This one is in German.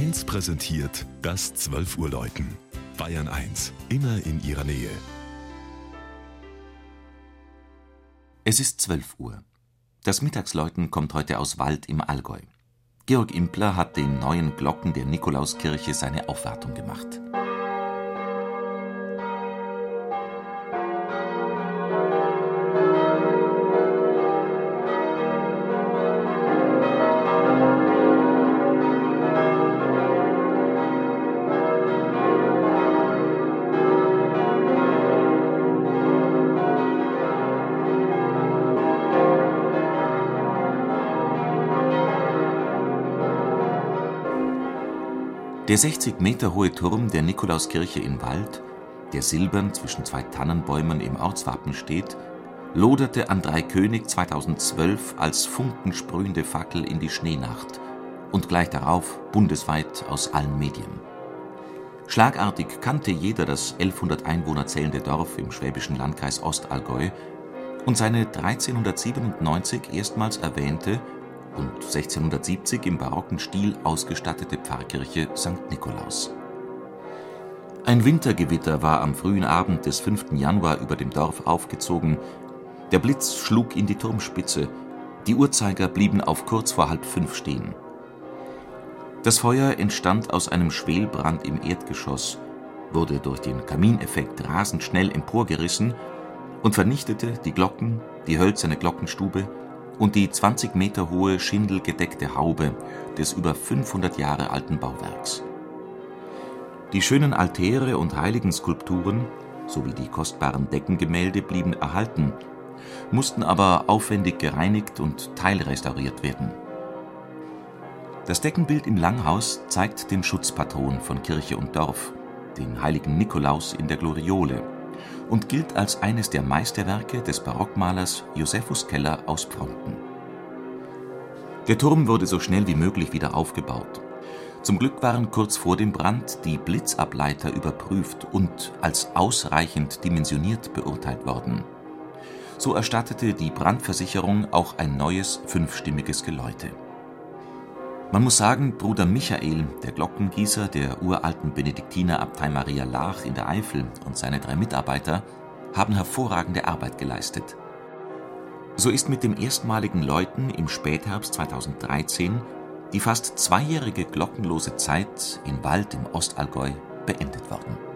1 präsentiert das 12 Uhr Läuten. Bayern 1, immer in ihrer Nähe. Es ist 12 Uhr. Das Mittagsläuten kommt heute aus Wald im Allgäu. Georg Impler hat den neuen Glocken der Nikolauskirche seine Aufwartung gemacht. Der 60 Meter hohe Turm der Nikolauskirche in Wald, der silbern zwischen zwei Tannenbäumen im Ortswappen steht, loderte an Dreikönig 2012 als funkensprühende Fackel in die Schneenacht und gleich darauf bundesweit aus allen Medien. Schlagartig kannte jeder das 1100 Einwohner zählende Dorf im schwäbischen Landkreis Ostallgäu und seine 1397 erstmals erwähnte und 1670 im barocken Stil ausgestattete Pfarrkirche St. Nikolaus. Ein Wintergewitter war am frühen Abend des 5. Januar über dem Dorf aufgezogen, der Blitz schlug in die Turmspitze, die Uhrzeiger blieben auf kurz vor halb fünf stehen. Das Feuer entstand aus einem Schwelbrand im Erdgeschoss, wurde durch den Kamineffekt rasend schnell emporgerissen und vernichtete die Glocken, die hölzerne Glockenstube und die 20 Meter hohe schindelgedeckte Haube des über 500 Jahre alten Bauwerks. Die schönen Altäre und Heiligenskulpturen sowie die kostbaren Deckengemälde blieben erhalten, mussten aber aufwendig gereinigt und teilrestauriert werden. Das Deckenbild im Langhaus zeigt den Schutzpatron von Kirche und Dorf, den heiligen Nikolaus in der Gloriole und gilt als eines der Meisterwerke des Barockmalers Josephus Keller aus Pfronten. Der Turm wurde so schnell wie möglich wieder aufgebaut. Zum Glück waren kurz vor dem Brand die Blitzableiter überprüft und als ausreichend dimensioniert beurteilt worden. So erstattete die Brandversicherung auch ein neues fünfstimmiges Geläute. Man muss sagen, Bruder Michael, der Glockengießer der uralten Benediktinerabtei Maria Laach in der Eifel und seine drei Mitarbeiter haben hervorragende Arbeit geleistet. So ist mit dem erstmaligen Läuten im Spätherbst 2013 die fast zweijährige glockenlose Zeit in Wald im Ostallgäu beendet worden